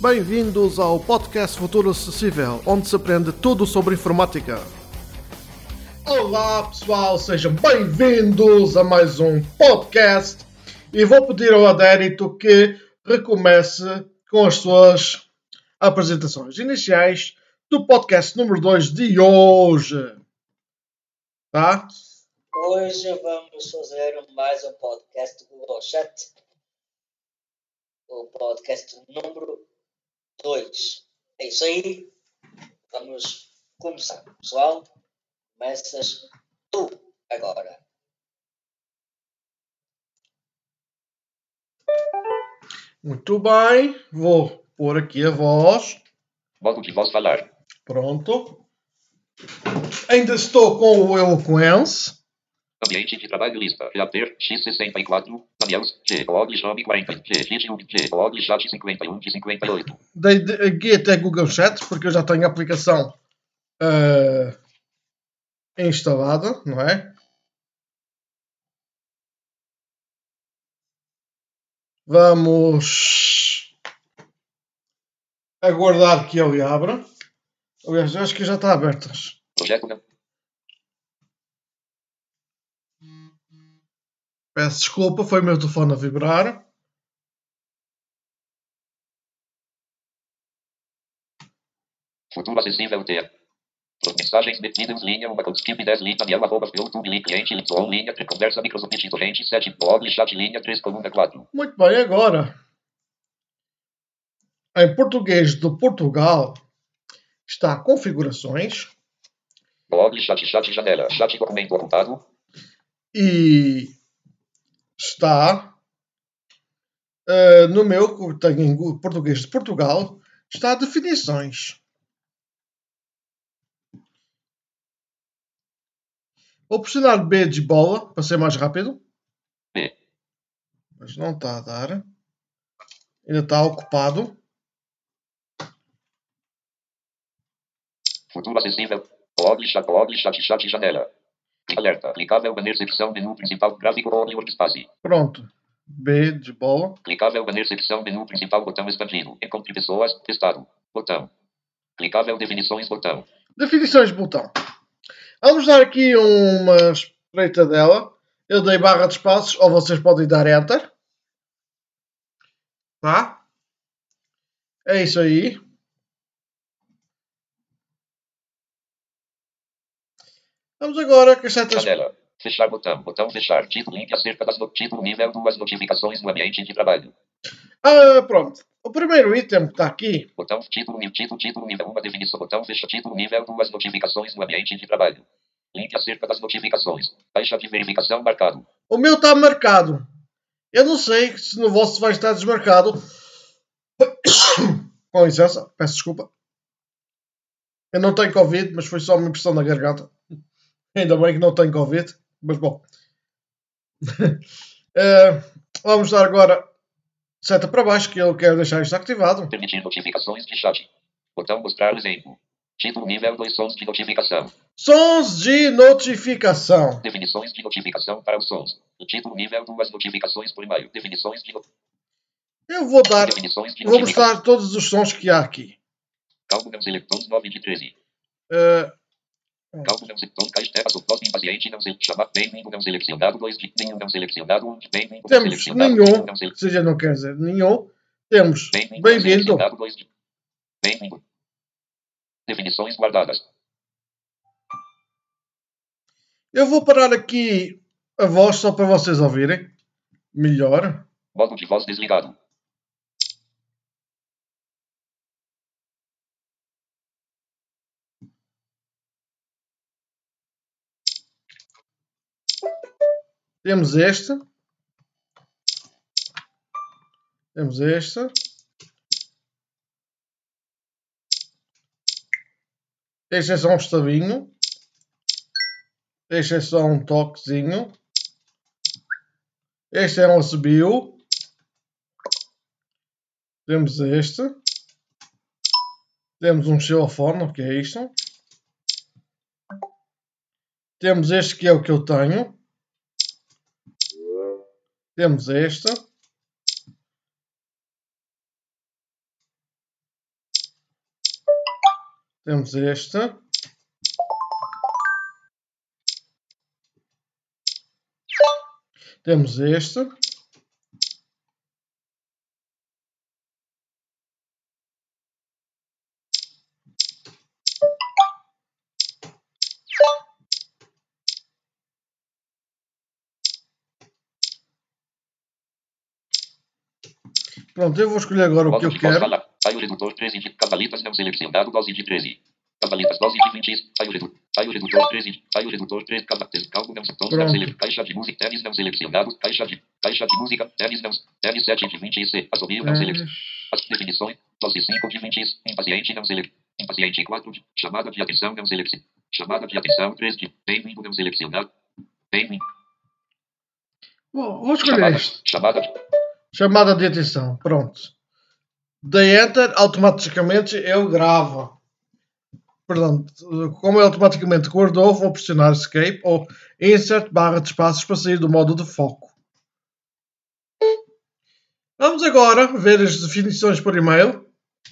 Bem-vindos ao podcast Futuro Acessível, onde se aprende tudo sobre informática. Olá pessoal, sejam bem-vindos a mais um podcast e vou pedir ao Adérito que recomece com as suas apresentações iniciais do podcast número 2 de hoje. Tá? Hoje vamos fazer mais um podcast do Google Chat. O podcast número 2. É isso aí. Vamos começar. Pessoal, começas tu agora. Muito bem, vou pôr aqui a voz. Modo de voz falar. Pronto. Ainda estou com o Eloquence. Ambiente de trabalho lista. Reater X64. Daniels G. Log Job 40. G. YouTube G. Log Chat 51 de 58. Dei de- aqui até Google Chat, porque eu já tenho a aplicação ah, instalada, não é? Vamos aguardar que ele abra. Aliás, eu acho que já está aberta. Projeto Peço desculpa, foi o meu telefone a vibrar. Futuro acessível ter. Mensagens definidas linha, uma skip 10 linha, Daniel, arroba, YouTube, link, cliente, on, linha, conversa, Microsoft, torrente, 7, blog, chat, linha, 3, coluna 4. Muito bem, agora em português de Portugal está configurações Blog, chat, chat, janela, chat, documento ocultado, e está eh, no meu que tenho em gu- português de Portugal está definições. Vou pressionar B de bola para ser mais rápido. B. Mas não está a dar. Ainda está ocupado. futuro acessível, blog, chat, blog, chat, chat, janela. Alerta, clicável, banner, secção, menu principal, gráfico, ou workspace. Pronto. B de bola. Clicável banner secção menu principal botão expandido. Encontre pessoas testado. Botão. Clicável definições botão. Definições de botão. Vamos dar aqui uma espreita dela. Eu dei barra de espaços, ou vocês podem dar Enter. Tá? É isso aí. Vamos agora setas. Janela. Fechar botão. Botão fechar. Título link acerca das no... título nível duas notificações no ambiente de trabalho. Ah, pronto. O primeiro item que está aqui Botão título título título nível uma definição. Botão fecha título nível duas notificações no ambiente de trabalho. Link acerca das notificações. Caixa de verificação marcado. O meu está marcado. Eu não sei se no vosso vai estar desmarcado. Com licença, peço desculpa. Eu não tenho Covid, mas foi só uma impressão na garganta. Ainda bem que não tenho Covid, mas bom. Eh, vamos dar agora seta para baixo, que eu quero deixar isto ativado. Permitir notificações de chat. Botão mostrar exemplo. Título nível 2 sons de notificação. Sons de notificação. Definições de notificação para os sons. O título nível duas notificações por e-mail. Definições de, no... Eu vou dar, vou notificação. mostrar todos os sons que há aqui. Calmo não seletons 9 de 13. Eh, Não seletons caixa terra suposto impaciente não se chamar bem-vindo não selecionado 2 de nenhum não selecionado 1 de bem-vindo não Temos selecionado nenhum, nenhum não sele- seja, não quer dizer nenhum. Temos bem-vindo não bem-vindo. selecionado 2 de bem-vindo. Definições guardadas. Eu vou parar aqui a voz só para vocês ouvirem. Melhor. Modo de voz desligado. Temos este. Temos. Este é só um estavinho. Este é só um toquezinho. Este é um assobio. Temos este. Temos um xilofone, o que é isto? Temos este que é o que eu tenho. Temos esta. Temos esta. Temos esta. Pronto, eu vou escolher agora o que eu quero. Sai o redutor 13 de cavalitas não selecionado, dose de 13. Cavalitas, dose de 20. Sai o redutor, sai o redutor 13. Sai o redutor 13. Cavalitas, calmo não tons não selecionado. Caixa de música, tênis não selecionado. Caixa de, caixa de música, tênis não. Tênis 7 de 20 e C. Assobio não selecionado. As definições, dose 5 de 20. Impaciente não selecionado. Impaciente 4 de. Chamada de atenção não selecionado. Chamada de atenção 3 de. Bem-vindo não selecionado. Bem-vindo. Bom, vou escolher Chamada, chamada de. Chamada de atenção. Pronto. Dei enter, automaticamente eu gravo. Portanto, como ele automaticamente guardou, vou pressionar escape ou insert barra de espaços para sair do modo de foco. Vamos agora ver as definições por e-mail.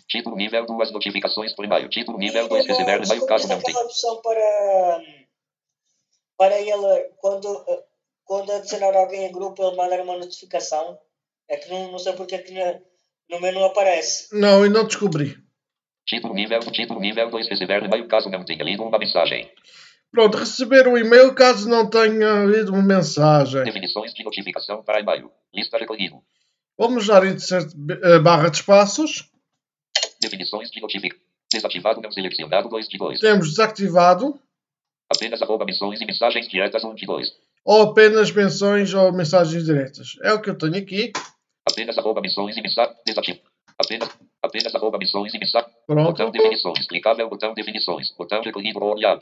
Título nível 2 notificações por e-mail. Título nível Eu 2 não- receber e-mail não caso não tenha. aquela opção para, para ele, quando, quando adicionar alguém a grupo, ele mandar uma notificação. É que não, não sei porque é que na- no menu aparece. Não, e não descobri. Título nível, título nível 2 receber e-mail caso não tenha lido uma mensagem. Pronto, receber um e-mail caso não tenha lido uma mensagem. Definições de notificação para e-mail. Lista recolhido. Vamos dar insert eh, barra de espaços. Definições de notificação. Desativado não selecionado 2 de 2. Temos desativado Apenas arroba menções e mensagens diretas 1 de 2. ou apenas menções ou mensagens diretas. É o que eu tenho aqui. Apenas arroba menções e mensagens. Desativo. Apenas, apenas arroba menções e mensagens. Pronto. Botão definições. Clicável botão definições. Botão recolhido ou olhado.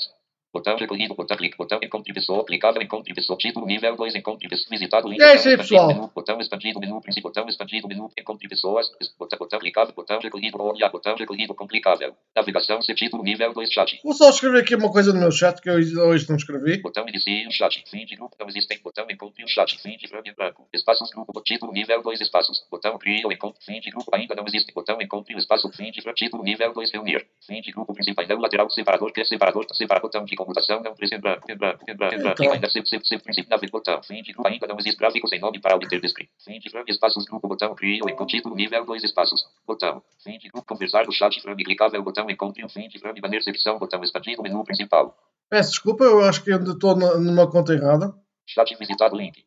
Botão recolhido, botão clique, botão encontre pessoa, clicável encontre pessoa, título nível 2, encontre pessoa, visitado link, é isso aí, expandido, pessoal. menu, botão expandido, menu principal, botão expandido, menu, encontre pessoas, botão, botão clicável, botão recolhido olhado, botão recolhido complicável, navegação, título nível 2, chat, Vou só escrever aqui uma coisa no meu chat que eu hoje não escrevi. botão inicie um chat, fim de grupo, não existem, botão encontre chat, fim de frame branco, espaços grupo, título nível 2, espaços, botão cria encontre, fim de grupo, ainda não existe, botão encontre o espaço, fim de frame, título nível 2, reunir, fim de grupo principal, lateral, separador, que é separador, separar, botão de computação, não precisa, branco, em branco, Então. ainda se, se, se, princípio, botão, fim de grupo, ainda não existe gráfico sem nome para obter descrito, fim de frame, espaços grupo, botão ou encontre, título nível 2, espaços, botão, fim de grupo, conversar do chat, frame, clicável, botão encontre um fim de frame, banner, secção, botão expandido, menu principal. Peço desculpa, eu acho que ainda estou numa conta errada. Chat visitado link.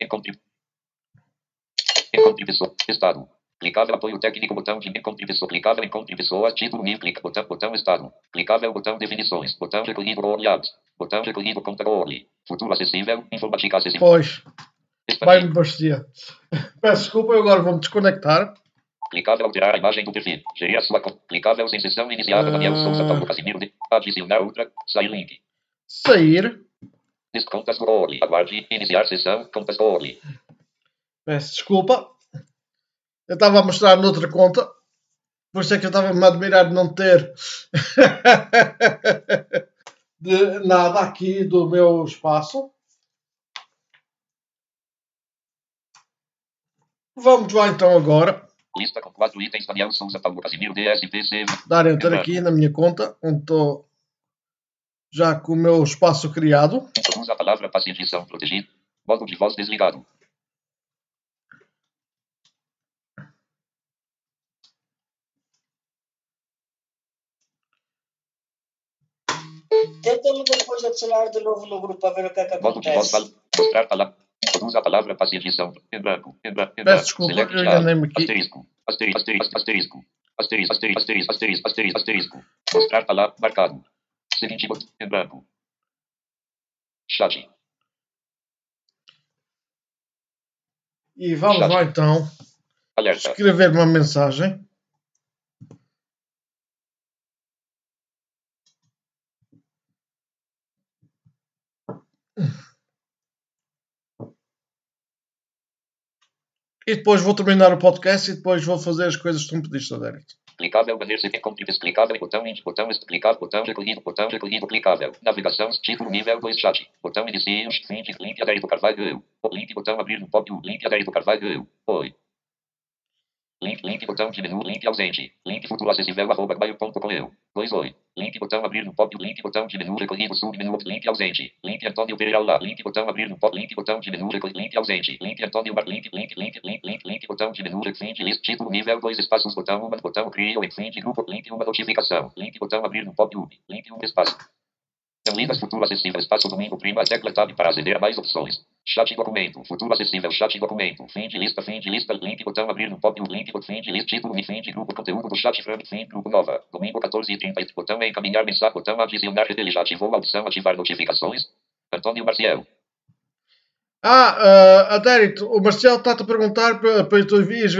Encontre. Encontre pessoa. Estado. Clicável apoio técnico botão de encontre pessoa. Clicável encontre pessoa. Título nível. Clica. Botão. Botão estado. Clicável botão definições. Botão recolhido olhados. Botão recolhido controle. Futuro acessível. Informática acessível. Pois, Expandir. vai-me bastear. Peço desculpa, eu agora vou-me desconectar. Clicável alterar a imagem do perfil. Gerir a sua conta. Clicável sem sessão iniciada. Daniel Ah. Souza Paulo Casimiro. De. Adicionar outra. Sair link. Sair. Descontas do. Aguarde. Iniciar sessão. Contas do. Peço desculpa. Eu estava a mostrar noutra conta. Por isso é que eu estava-me a admirar de não ter de nada aqui do meu espaço. Vamos lá então agora Lista com quatro itens. Daniel Souza Paulo Casimiro. DSPC. dar enter aqui na minha conta, onde estou já com o meu espaço criado. Introduz a palavra passe edição protegido. Modo de voz desligado. Tenta-me depois adicionar de novo no grupo para ver o que é que acontece. fal- mostrar palavra. Introduz a palavra passe edição. Em branco. Em branco. Em Peço branco. desculpa, Select eu enganei-me aqui. Asterisco. Asterisco. Asterisco. Asterisco. Asterisco. Asterisco. Asterisco. Asterisco. Asterisco. Asterisco. Mostrar palavra marcado. Seguinte. Em branco. Chat. E vamos Chat. lá então Alerta. escrever uma mensagem. E depois vou terminar o podcast e depois vou fazer as coisas que tu me pediste, Derek. Clicável, banner se encontre clicável, botão índice, botão clicável, botão recolhido, botão recolhido, clicável. Navegação, título, nível 2, chat. Botão fim de link adérito Carvalho, link, botão abrir pop, link adérito Carvalho. Oi. Link, link, botão de menu, link ausente. Link futuro acessível, arroba, gmail.com eu. 2 oi. Link, botão abrir no pop, link, botão de menu, recolhido, submenu, link ausente. Link, Antônio Pereira lá. Link, botão abrir no pop, link, botão de menu, recolhido, link ausente. Link, Antônio Bar, link, link, link, link, link, link, botão de menu, recente, list, título, nível, dois espaços, botão, uma, botão, cria, enfrente, grupo, link, uma notificação. Link, botão abrir no pop, link, um espaço. Lidas futuro acessível, espaço domingo, prima, tecla tab para aceder a mais opções. Chat documento, futuro acessível, chat documento, fim de lista, fim de lista, link, botão abrir no pop, link, fim de lista, título, fim de grupo, conteúdo do chat, frame, fim, grupo nova, domingo 14 e 30, botão encaminhar mensagem, botão adicionar, ele já ativou a opção ativar notificações. Antônio Marcial. Ah, uh, Adérito, o Marcial está-te a perguntar para, tu às vezes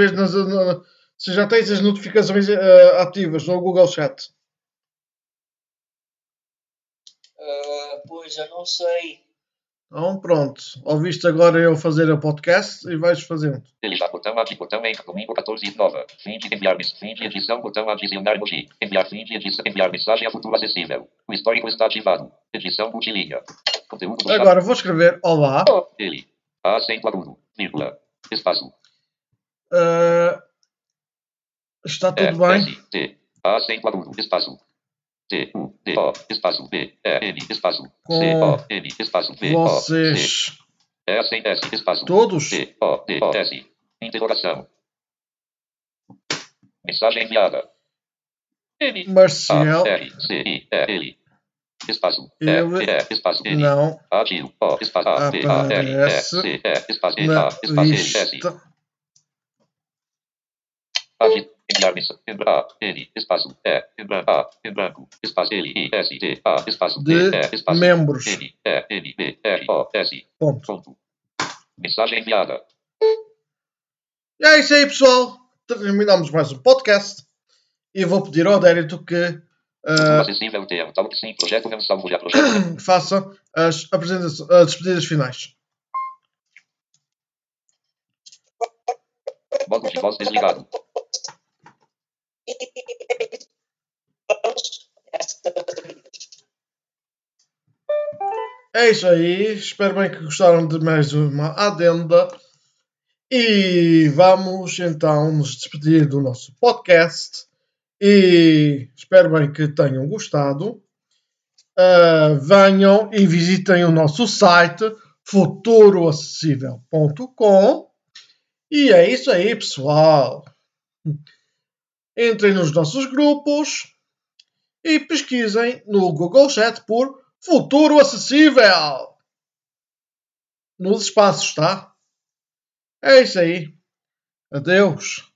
se já tens as notificações uh, ativas no Google Chat. Pois, eu não sei. Então, pronto. Ouviste agora eu fazer a podcast e vais fazendo. Ele já botão adi, botão em domingo 14 nova. Fim de enviar, fim de edição, botão adicionar emoji. Enviar fim de edição, enviar mensagem a futuro acessível. O histórico está ativado. Edição multilinha. Conteúdo do Agora vou escrever olá. Oh, ele. Acento agudo. Vírgula. Espaço. Uh, está tudo bem? S, T. Acento agudo. Espaço. T, U, D, O, espaço, B, E, N, espaço, C, O, N, espaço, V, Vocês. O, C. S, S, espaço. Todos? T, O, D, O, S. Interrogação. Mensagem enviada. N, Marcial. A, R, C, I, E, L. Espaço. E, E, espaço, N. não Ativo. O, espaço, A, T, A, R, E, aparece C, E, espaço, N, na A, espaço, L, S. lista. Enviar mensagem, A, N, espaço, E, branco, A, em branco, espaço, L, I, S, T, A, espaço, D, E, espaço, membros. N, E, N, B, R, O, S, Ponto. ponto. Mensagem enviada. E é isso aí, pessoal. Terminamos mais um podcast. E vou pedir ao Adérito que uh, faça as, apresentações, as despedidas finais. Modo de voz desligado. É isso aí. Espero bem que gostaram de mais uma adenda. E vamos então nos despedir do nosso podcast. E espero bem que tenham gostado. Uh, venham e visitem o nosso site futuroacessível.com. E é isso aí, pessoal. Entrem nos nossos grupos e pesquisem no Google Chat por Futuro Acessível. Nos espaços, tá? É isso aí. Adeus.